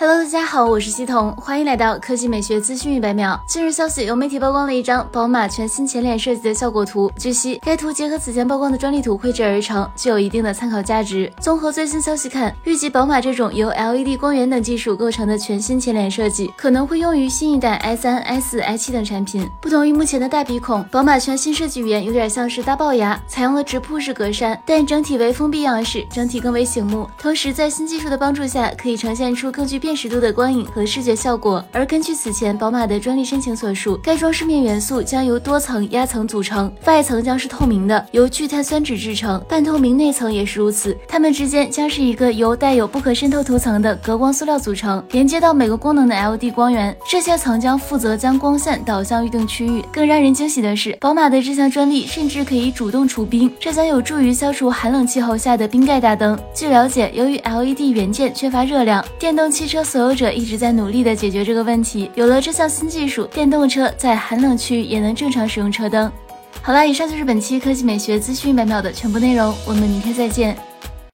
Hello，大家好，我是西彤，欢迎来到科技美学资讯一百秒。近日消息，有媒体曝光了一张宝马全新前脸设计的效果图。据悉，该图结合此前曝光的专利图绘制而成，具有一定的参考价值。综合最新消息看，预计宝马这种由 LED 光源等技术构成的全新前脸设计，可能会用于新一代 i3、i4、i7 等产品。不同于目前的大鼻孔，宝马全新设计语言有点像是大龅牙，采用了直瀑式格栅，但整体为封闭样式，整体更为醒目。同时，在新技术的帮助下，可以呈现出更具辨识度的光影和视觉效果。而根据此前宝马的专利申请所述，该装饰面元素将由多层压层组成，外层将是透明的，由聚碳酸酯制成，半透明内层也是如此。它们之间将是一个由带有不可渗透涂层的隔光塑料组成，连接到每个功能的 LED 光源。这些层将负责将光线导向预定区域。更让人惊喜的是，宝马的这项专利甚至可以主动除冰，这将有助于消除寒冷气候下的冰盖大灯。据了解，由于 LED 元件缺乏热量，电动汽车所有者一直在努力的解决这个问题。有了这项新技术，电动车在寒冷区也能正常使用车灯。好了，以上就是本期科技美学资讯百秒的全部内容，我们明天再见。